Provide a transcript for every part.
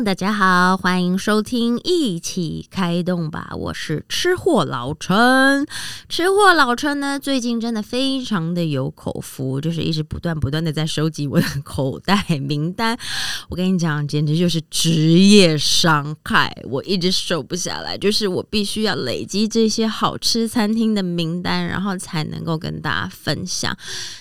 大家好，欢迎收听一起开动吧，我是吃货老陈。吃货老陈呢，最近真的非常的有口福，就是一直不断不断的在收集我的口袋名单。我跟你讲，简直就是职业伤害，我一直瘦不下来，就是我必须要累积这些好吃餐厅的名单，然后才能够跟大家分享。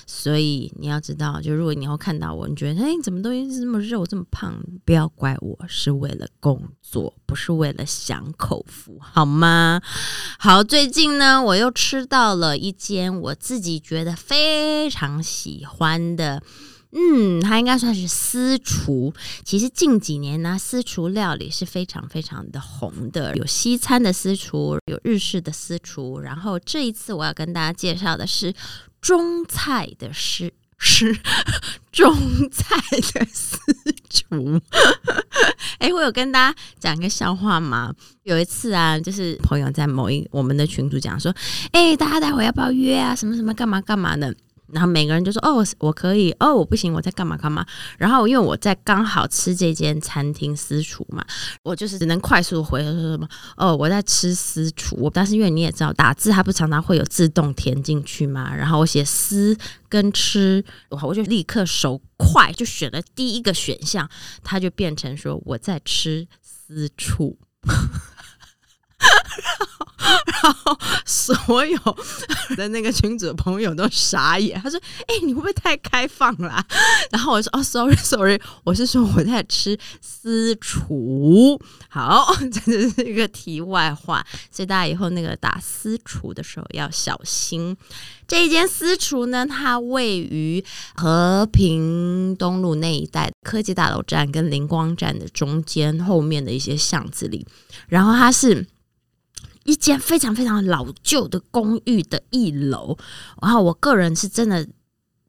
所以你要知道，就如果你以后看到我，你觉得哎，怎么都一直这么肉这么胖，不要怪我，是为了工作，不是为了享口福，好吗？好，最近呢，我又吃到了一间我自己觉得非常喜欢的，嗯，它应该算是私厨。其实近几年呢，私厨料理是非常非常的红的，有西餐的私厨，有日式的私厨，然后这一次我要跟大家介绍的是中菜的师。是种菜的私厨。哎，我有跟大家讲一个笑话吗？有一次啊，就是朋友在某一我们的群组讲说，哎，大家待会要不要约啊？什么什么干嘛干嘛的？然后每个人就说：“哦，我可以。哦，我不行，我在干嘛干嘛。”然后因为我在刚好吃这间餐厅私厨嘛，我就是只能快速回说什么：“哦，我在吃私厨。”但是因为你也知道，打字它不常常会有自动填进去嘛。然后我写“私”跟“吃”，我就立刻手快就选了第一个选项，它就变成说我在吃私厨。然后所有的那个群主的朋友都傻眼，他说：“哎，你会不会太开放了？” 然后我说：“哦，sorry，sorry，我是说我在吃私厨。”好，这是一个题外话，所以大家以后那个打私厨的时候要小心。这一间私厨呢，它位于和平东路那一带科技大楼站跟灵光站的中间后面的一些巷子里，然后它是。一间非常非常老旧的公寓的一楼，然后我个人是真的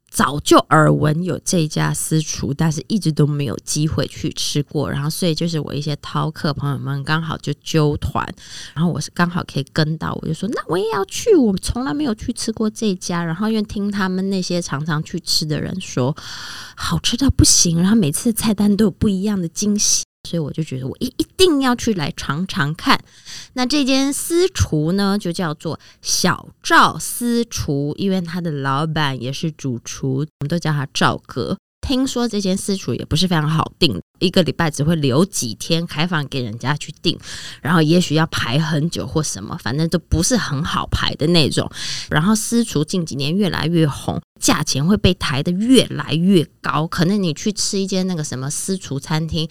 早就耳闻有这家私厨，但是一直都没有机会去吃过。然后，所以就是我一些饕客朋友们刚好就揪团，然后我是刚好可以跟到，我就说那我也要去。我从来没有去吃过这家，然后因为听他们那些常常去吃的人说好吃到不行，然后每次菜单都有不一样的惊喜。所以我就觉得我一一定要去来尝尝看。那这间私厨呢，就叫做小赵私厨，因为他的老板也是主厨，我们都叫他赵哥。听说这间私厨也不是非常好订，一个礼拜只会留几天开放给人家去订，然后也许要排很久或什么，反正都不是很好排的那种。然后私厨近几年越来越红，价钱会被抬得越来越高。可能你去吃一间那个什么私厨餐厅。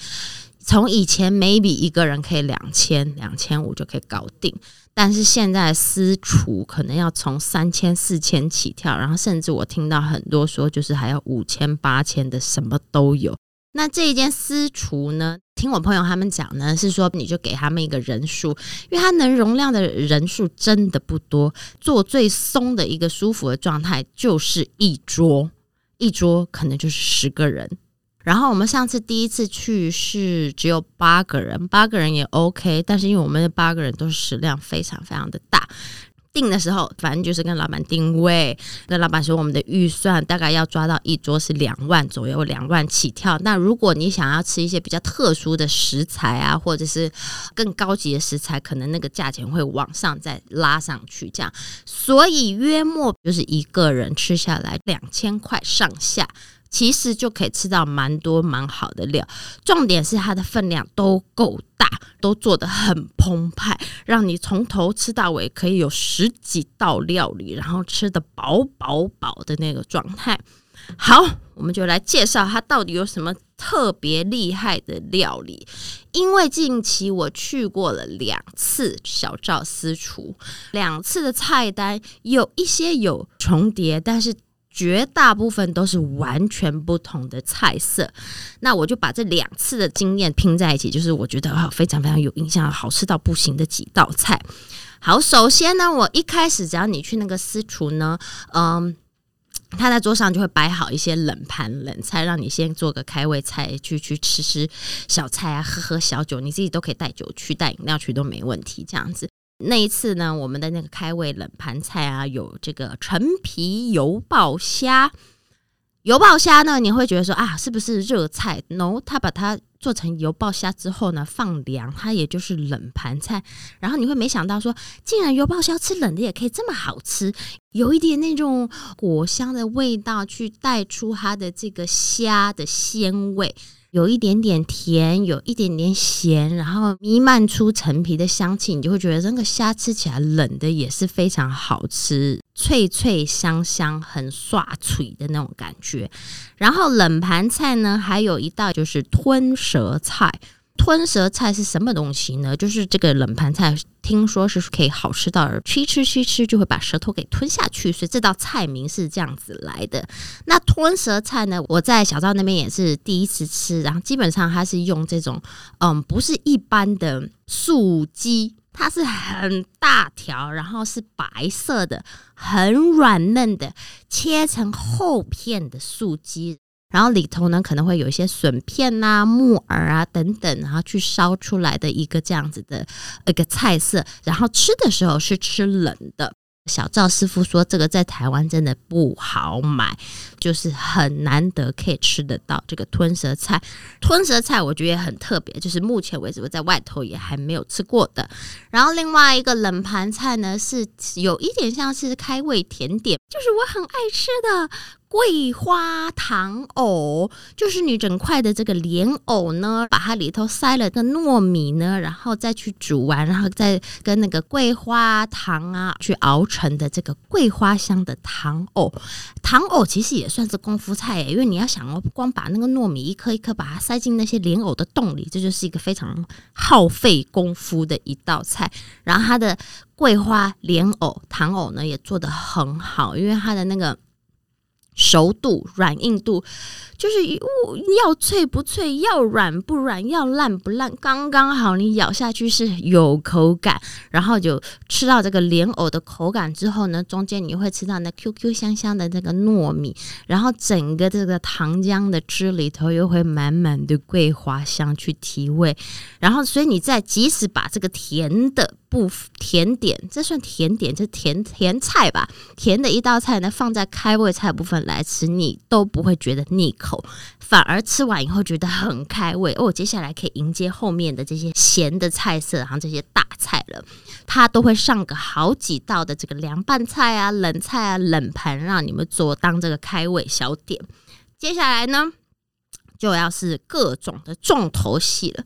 从以前 maybe 一个人可以两千两千五就可以搞定，但是现在私厨可能要从三千四千起跳，然后甚至我听到很多说就是还要五千八千的什么都有。那这一间私厨呢，听我朋友他们讲呢，是说你就给他们一个人数，因为它能容量的人数真的不多，做最松的一个舒服的状态就是一桌，一桌可能就是十个人。然后我们上次第一次去是只有八个人，八个人也 OK，但是因为我们的八个人都是食量非常非常的大，订的时候反正就是跟老板定位，跟老板说我们的预算大概要抓到一桌是两万左右，两万起跳。那如果你想要吃一些比较特殊的食材啊，或者是更高级的食材，可能那个价钱会往上再拉上去，这样。所以约莫就是一个人吃下来两千块上下。其实就可以吃到蛮多蛮好的料，重点是它的分量都够大，都做的很澎湃，让你从头吃到尾可以有十几道料理，然后吃的饱饱饱的那个状态。好，我们就来介绍它到底有什么特别厉害的料理。因为近期我去过了两次小赵私厨，两次的菜单有一些有重叠，但是。绝大部分都是完全不同的菜色，那我就把这两次的经验拼在一起，就是我觉得啊非常非常有印象、好吃到不行的几道菜。好，首先呢，我一开始只要你去那个私厨呢，嗯，他在桌上就会摆好一些冷盘冷菜，让你先做个开胃菜，去去吃吃小菜啊，喝喝小酒，你自己都可以带酒去、带饮料去都没问题，这样子。那一次呢，我们的那个开胃冷盘菜啊，有这个陈皮油爆虾。油爆虾呢，你会觉得说啊，是不是热菜？No，他把它做成油爆虾之后呢，放凉，它也就是冷盘菜。然后你会没想到说，竟然油爆虾吃冷的也可以这么好吃，有一点那种果香的味道，去带出它的这个虾的鲜味。有一点点甜，有一点点咸，然后弥漫出陈皮的香气，你就会觉得那个虾吃起来冷的也是非常好吃，脆脆香香，很刷脆的那种感觉。然后冷盘菜呢，还有一道就是吞舌菜。吞舌菜是什么东西呢？就是这个冷盘菜，听说是可以好吃到吃吃吃吃就会把舌头给吞下去，所以这道菜名是这样子来的。那吞舌菜呢，我在小赵那边也是第一次吃，然后基本上它是用这种嗯，不是一般的素鸡，它是很大条，然后是白色的，很软嫩的，切成厚片的素鸡。然后里头呢可能会有一些笋片呐、木耳啊等等，然后去烧出来的一个这样子的一个菜色。然后吃的时候是吃冷的。小赵师傅说，这个在台湾真的不好买，就是很难得可以吃得到这个吞舌菜。吞舌菜我觉得也很特别，就是目前为止我在外头也还没有吃过的。然后另外一个冷盘菜呢，是有一点像是开胃甜点，就是我很爱吃的。桂花糖藕就是你整块的这个莲藕呢，把它里头塞了个糯米呢，然后再去煮完，然后再跟那个桂花糖啊去熬成的这个桂花香的糖藕。糖藕其实也算是功夫菜，因为你要想哦，光把那个糯米一颗一颗把它塞进那些莲藕的洞里，这就是一个非常耗费功夫的一道菜。然后它的桂花莲藕糖藕呢也做得很好，因为它的那个。熟度、软硬度，就是要脆不脆，要软不软，要烂不烂，刚刚好。你咬下去是有口感，然后就吃到这个莲藕的口感之后呢，中间你会吃到那 Q Q 香香的那个糯米，然后整个这个糖浆的汁里头又会满满的桂花香去提味，然后所以你在即使把这个甜的。不甜点，这算甜点，这甜甜菜吧？甜的一道菜呢，放在开胃菜部分来吃，你都不会觉得腻口，反而吃完以后觉得很开胃哦。接下来可以迎接后面的这些咸的菜色，然后这些大菜了，它都会上个好几道的这个凉拌菜啊、冷菜啊、冷盘，让你们做当这个开胃小点。接下来呢，就要是各种的重头戏了。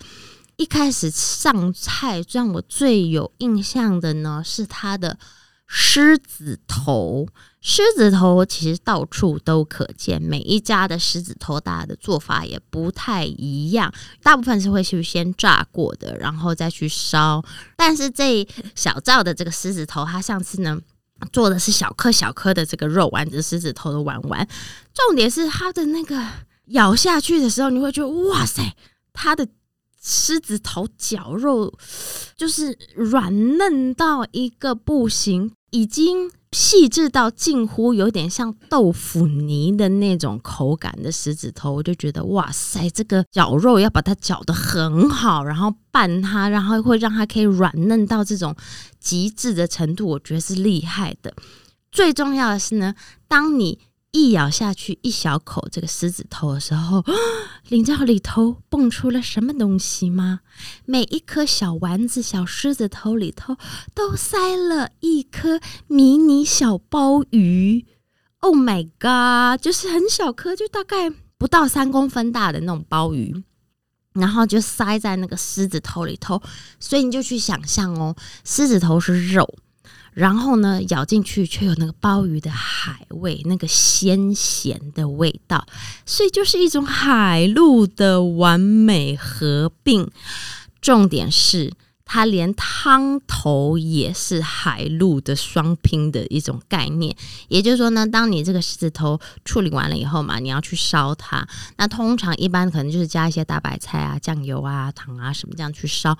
一开始上菜让我最有印象的呢，是它的狮子头。狮子头其实到处都可见，每一家的狮子头大家的做法也不太一样。大部分是会去先炸过的，然后再去烧。但是这小赵的这个狮子头，他上次呢做的是小颗小颗的这个肉丸子，狮子头的丸丸。重点是它的那个咬下去的时候，你会觉得哇塞，它的。狮子头绞肉就是软嫩到一个不行，已经细致到近乎有点像豆腐泥的那种口感的狮子头，我就觉得哇塞，这个绞肉要把它绞得很好，然后拌它，然后会让它可以软嫩到这种极致的程度，我觉得是厉害的。最重要的是呢，当你。一咬下去一小口这个狮子头的时候，你知道里头蹦出了什么东西吗？每一颗小丸子、小狮子头里头都塞了一颗迷你小鲍鱼。Oh my god！就是很小颗，就大概不到三公分大的那种鲍鱼，然后就塞在那个狮子头里头。所以你就去想象哦，狮子头是肉。然后呢，咬进去却有那个鲍鱼的海味，那个鲜咸的味道，所以就是一种海陆的完美合并。重点是，它连汤头也是海陆的双拼的一种概念。也就是说呢，当你这个狮子头处理完了以后嘛，你要去烧它，那通常一般可能就是加一些大白菜啊、酱油啊、糖啊什么这样去烧。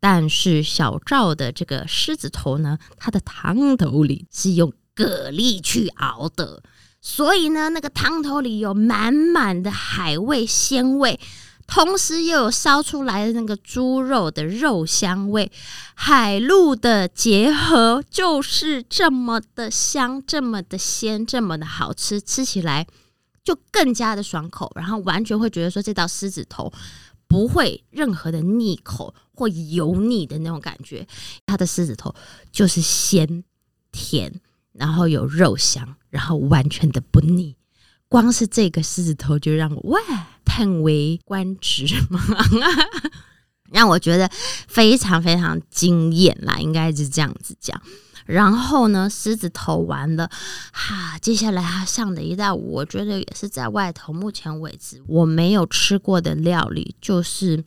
但是小赵的这个狮子头呢，它的汤头里是用蛤蜊去熬的，所以呢，那个汤头里有满满的海味鲜味，同时又有烧出来的那个猪肉的肉香味，海陆的结合就是这么的香，这么的鲜，这么的好吃，吃起来就更加的爽口，然后完全会觉得说这道狮子头。不会任何的腻口或油腻的那种感觉。它的狮子头就是鲜甜，然后有肉香，然后完全的不腻。光是这个狮子头就让我哇叹为观止，让我觉得非常非常惊艳啦，应该是这样子讲。然后呢，狮子头完了，哈，接下来他上的一道，我觉得也是在外头目前为止我没有吃过的料理，就是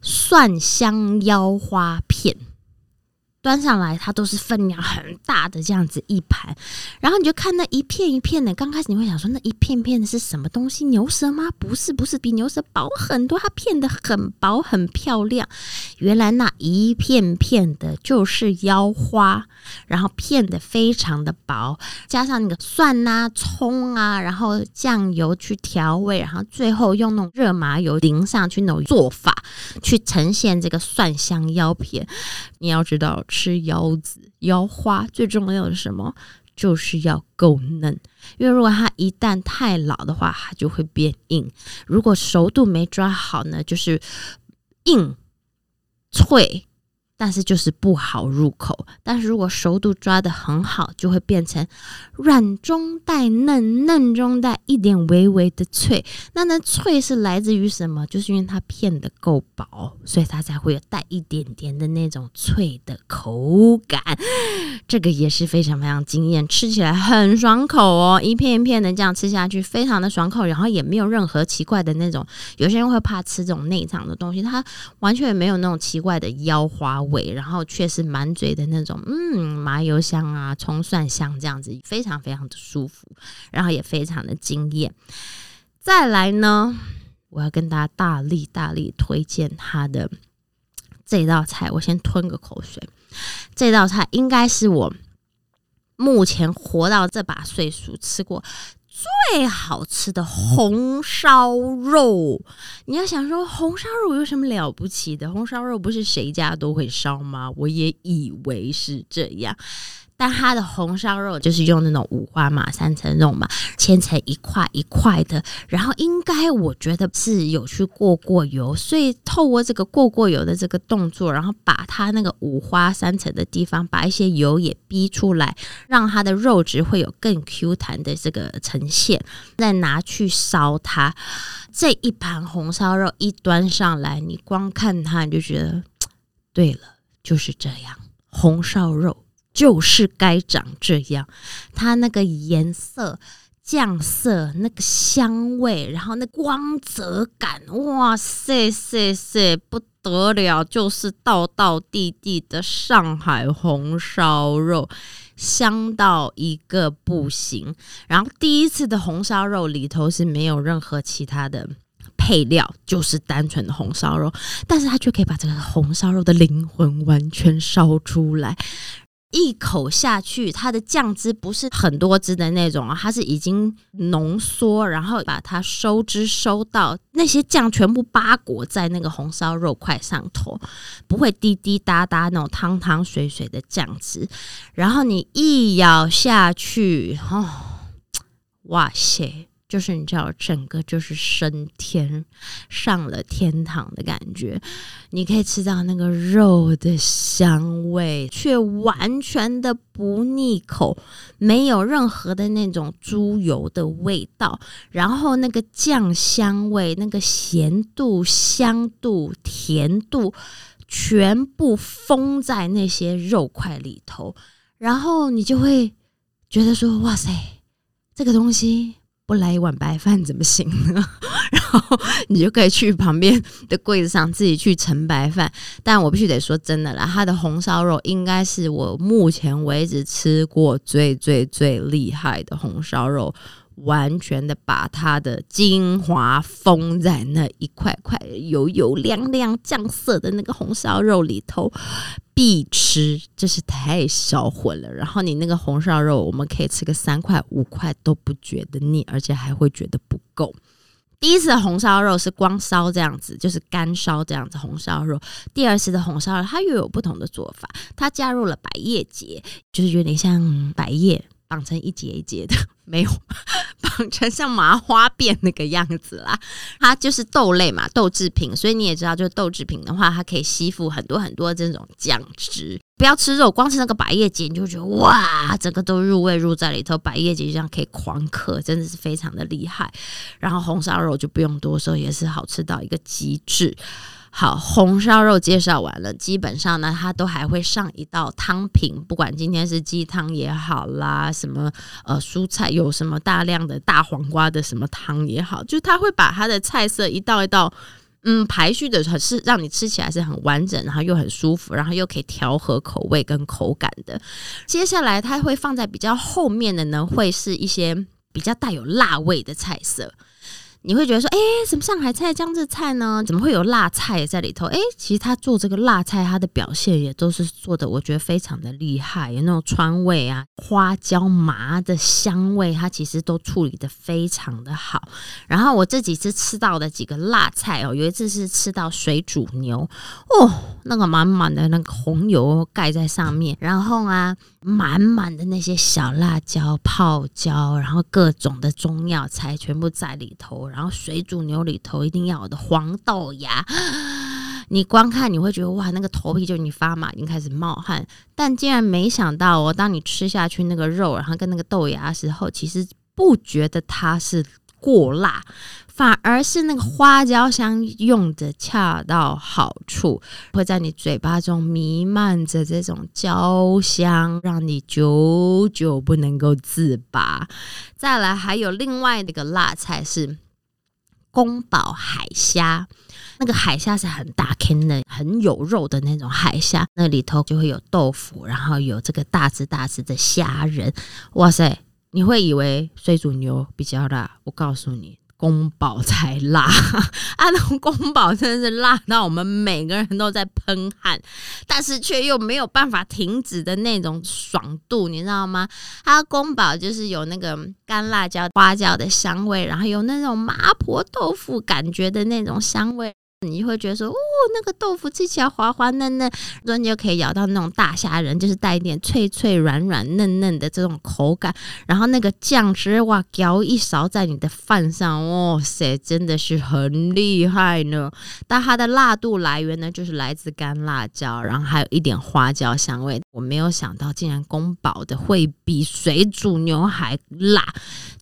蒜香腰花皮。端上来，它都是分量很大的这样子一盘，然后你就看那一片一片的。刚开始你会想说，那一片片的是什么东西？牛舌吗？不是，不是，比牛舌薄很多，它片的很薄，很漂亮。原来那一片片的就是腰花，然后片的非常的薄，加上那个蒜啊、葱啊，然后酱油去调味，然后最后用那种热麻油淋上去那种做法，去呈现这个蒜香腰片。你要知道。吃腰子、腰花最重要的是什么？就是要够嫩，因为如果它一旦太老的话，它就会变硬。如果熟度没抓好呢，就是硬脆。但是就是不好入口，但是如果熟度抓的很好，就会变成软中带嫩，嫩中带一点微微的脆。那那脆是来自于什么？就是因为它片的够薄，所以它才会有带一点点的那种脆的口感。这个也是非常非常惊艳，吃起来很爽口哦，一片一片的这样吃下去，非常的爽口，然后也没有任何奇怪的那种。有些人会怕吃这种内脏的东西，它完全没有那种奇怪的腰花。然后却是满嘴的那种，嗯，麻油香啊，葱蒜香这样子，非常非常的舒服，然后也非常的惊艳。再来呢，我要跟大家大力大力推荐他的这道菜，我先吞个口水。这道菜应该是我目前活到这把岁数吃过。最好吃的红烧肉，你要想说红烧肉有什么了不起的？红烧肉不是谁家都会烧吗？我也以为是这样。但它的红烧肉就是用那种五花马三层肉嘛，切成一块一块的，然后应该我觉得是有去过过油，所以透过这个过过油的这个动作，然后把它那个五花三层的地方把一些油也逼出来，让它的肉质会有更 Q 弹的这个呈现，再拿去烧它。这一盘红烧肉一端上来，你光看它你就觉得，对了，就是这样，红烧肉。就是该长这样，它那个颜色、酱色、那个香味，然后那光泽感，哇塞塞塞不得了，就是道道地地的上海红烧肉，香到一个不行。然后第一次的红烧肉里头是没有任何其他的配料，就是单纯的红烧肉，但是它却可以把这个红烧肉的灵魂完全烧出来。一口下去，它的酱汁不是很多汁的那种，它是已经浓缩，然后把它收汁收到那些酱全部包裹在那个红烧肉块上头，不会滴滴答答那种汤汤水水的酱汁，然后你一咬下去，哦，哇塞！就是你知道，整个就是升天上了天堂的感觉。你可以吃到那个肉的香味，却完全的不腻口，没有任何的那种猪油的味道。然后那个酱香味、那个咸度、香度、甜度，全部封在那些肉块里头。然后你就会觉得说：“哇塞，这个东西。”不来一碗白饭怎么行呢？然后你就可以去旁边的柜子上自己去盛白饭。但我必须得说真的啦，它的红烧肉应该是我目前为止吃过最最最厉害的红烧肉。完全的把它的精华封在那一块块油油亮亮酱色的那个红烧肉里头，必吃，真是太销魂了。然后你那个红烧肉，我们可以吃个三块五块都不觉得腻，而且还会觉得不够。第一次的红烧肉是光烧这样子，就是干烧这样子红烧肉。第二次的红烧肉，它又有不同的做法，它加入了百叶结，就是有点像百叶。绑成一节一节的，没有绑成像麻花辫那个样子啦。它就是豆类嘛，豆制品，所以你也知道，就是豆制品的话，它可以吸附很多很多这种酱汁。不要吃肉，光吃那个百叶结，你就觉得哇，整个都入味入在里头。百叶结这样可以狂嗑，真的是非常的厉害。然后红烧肉就不用多说，也是好吃到一个极致。好，红烧肉介绍完了，基本上呢，它都还会上一道汤品，不管今天是鸡汤也好啦，什么呃蔬菜有什么大量的大黄瓜的什么汤也好，就它会把它的菜色一道一道，嗯，排序的很是让你吃起来是很完整，然后又很舒服，然后又可以调和口味跟口感的。接下来它会放在比较后面的呢，会是一些比较带有辣味的菜色。你会觉得说，哎，什么上海菜、江浙菜呢？怎么会有辣菜在里头？哎，其实他做这个辣菜，他的表现也都是做的，我觉得非常的厉害，有那种川味啊、花椒麻的香味，它其实都处理的非常的好。然后我这几次吃到的几个辣菜哦，有一次是吃到水煮牛，哦，那个满满的那个红油盖在上面，然后啊，满满的那些小辣椒、泡椒，然后各种的中药材全部在里头。然后水煮牛里头一定要有的黄豆芽，你光看你会觉得哇，那个头皮就你发麻，已经开始冒汗。但竟然没想到哦，当你吃下去那个肉，然后跟那个豆芽的时候，其实不觉得它是过辣，反而是那个花椒香用的恰到好处，会在你嘴巴中弥漫着这种焦香，让你久久不能够自拔。再来，还有另外一个辣菜是。宫保海虾，那个海虾是很大坑的、很有肉的那种海虾，那里头就会有豆腐，然后有这个大只大只的虾仁。哇塞，你会以为水煮牛比较辣，我告诉你。宫保才辣 啊！那宫保真的是辣到我们每个人都在喷汗，但是却又没有办法停止的那种爽度，你知道吗？它宫保就是有那个干辣椒、花椒的香味，然后有那种麻婆豆腐感觉的那种香味。你会觉得说，哦，那个豆腐吃起来滑滑嫩嫩，然后你就可以咬到那种大虾仁，就是带一点脆脆软软嫩嫩的这种口感。然后那个酱汁哇，舀一勺在你的饭上，哇塞，真的是很厉害呢。但它的辣度来源呢，就是来自干辣椒，然后还有一点花椒香味。我没有想到，竟然宫保的会比水煮牛还辣，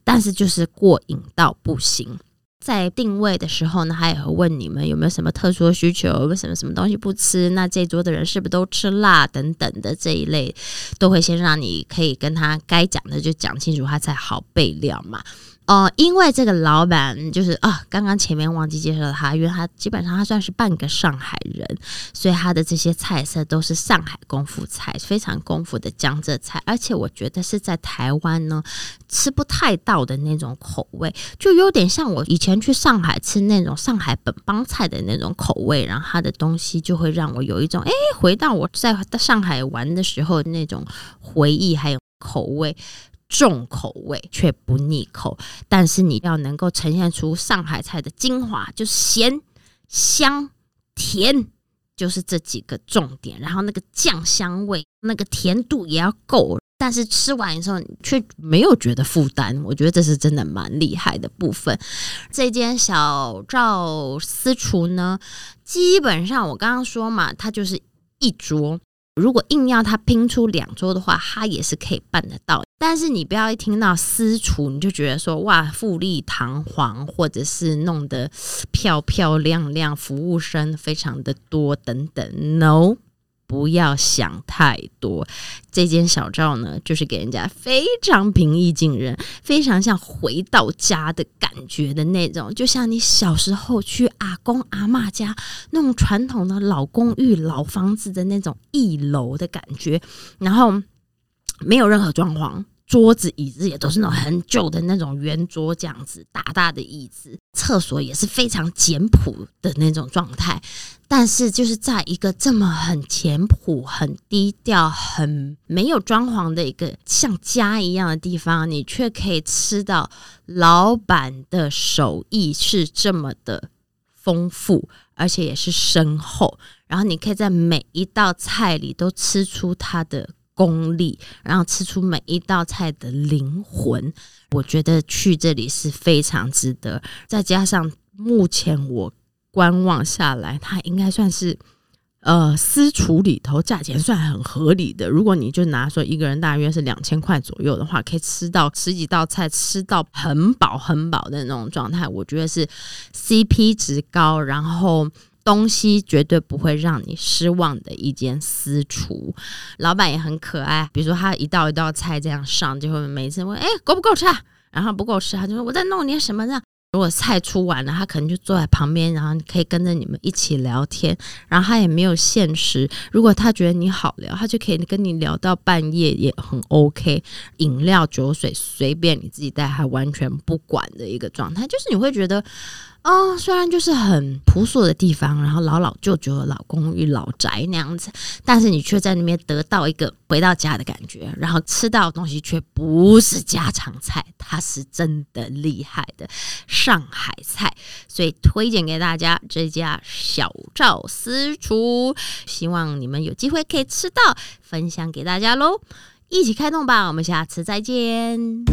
但是就是过瘾到不行。在定位的时候呢，他也会问你们有没有什么特殊的需求，为什么什么东西不吃，那这桌的人是不是都吃辣等等的这一类，都会先让你可以跟他该讲的就讲清楚，他才好备料嘛。哦，因为这个老板就是啊，刚刚前面忘记介绍他，因为他基本上他算是半个上海人，所以他的这些菜色都是上海功夫菜，非常功夫的江浙菜，而且我觉得是在台湾呢吃不太到的那种口味，就有点像我以前去上海吃那种上海本帮菜的那种口味，然后他的东西就会让我有一种哎，回到我在上海玩的时候那种回忆，还有口味。重口味却不腻口，但是你要能够呈现出上海菜的精华，就是咸、香、甜，就是这几个重点。然后那个酱香味、那个甜度也要够，但是吃完的时候却没有觉得负担。我觉得这是真的蛮厉害的部分。这间小赵私厨呢，基本上我刚刚说嘛，它就是一桌。如果硬要他拼出两桌的话，他也是可以办得到。但是你不要一听到私厨，你就觉得说哇富丽堂皇，或者是弄得 漂漂亮亮，服务生非常的多等等。No。不要想太多，这间小灶呢，就是给人家非常平易近人，非常像回到家的感觉的那种，就像你小时候去阿公阿妈家那种传统的老公寓、老房子的那种一楼的感觉，然后没有任何装潢。桌子椅子也都是那种很旧的那种圆桌，这样子大大的椅子，厕所也是非常简朴的那种状态。但是就是在一个这么很简朴、很低调、很没有装潢的一个像家一样的地方，你却可以吃到老板的手艺是这么的丰富，而且也是深厚。然后你可以在每一道菜里都吃出它的。功力，然后吃出每一道菜的灵魂。我觉得去这里是非常值得。再加上目前我观望下来，它应该算是。呃，私厨里头价钱算很合理的。如果你就拿说一个人大约是两千块左右的话，可以吃到十几道菜，吃到很饱很饱的那种状态，我觉得是 CP 值高，然后东西绝对不会让你失望的一间私厨。老板也很可爱，比如说他一道一道菜这样上，就会每次问：“哎，够不够吃？”啊？然后不够吃，他就说：“我再弄点什么呢？”如果菜出完了，他可能就坐在旁边，然后可以跟着你们一起聊天。然后他也没有限时，如果他觉得你好聊，他就可以跟你聊到半夜，也很 OK。饮料、酒水随便你自己带，还完全不管的一个状态，就是你会觉得。哦，虽然就是很朴素的地方，然后老老旧旧的老公寓、老宅那样子，但是你却在那边得到一个回到家的感觉，然后吃到的东西却不是家常菜，它是真的厉害的上海菜，所以推荐给大家这家小赵私厨，希望你们有机会可以吃到，分享给大家喽，一起开动吧，我们下次再见。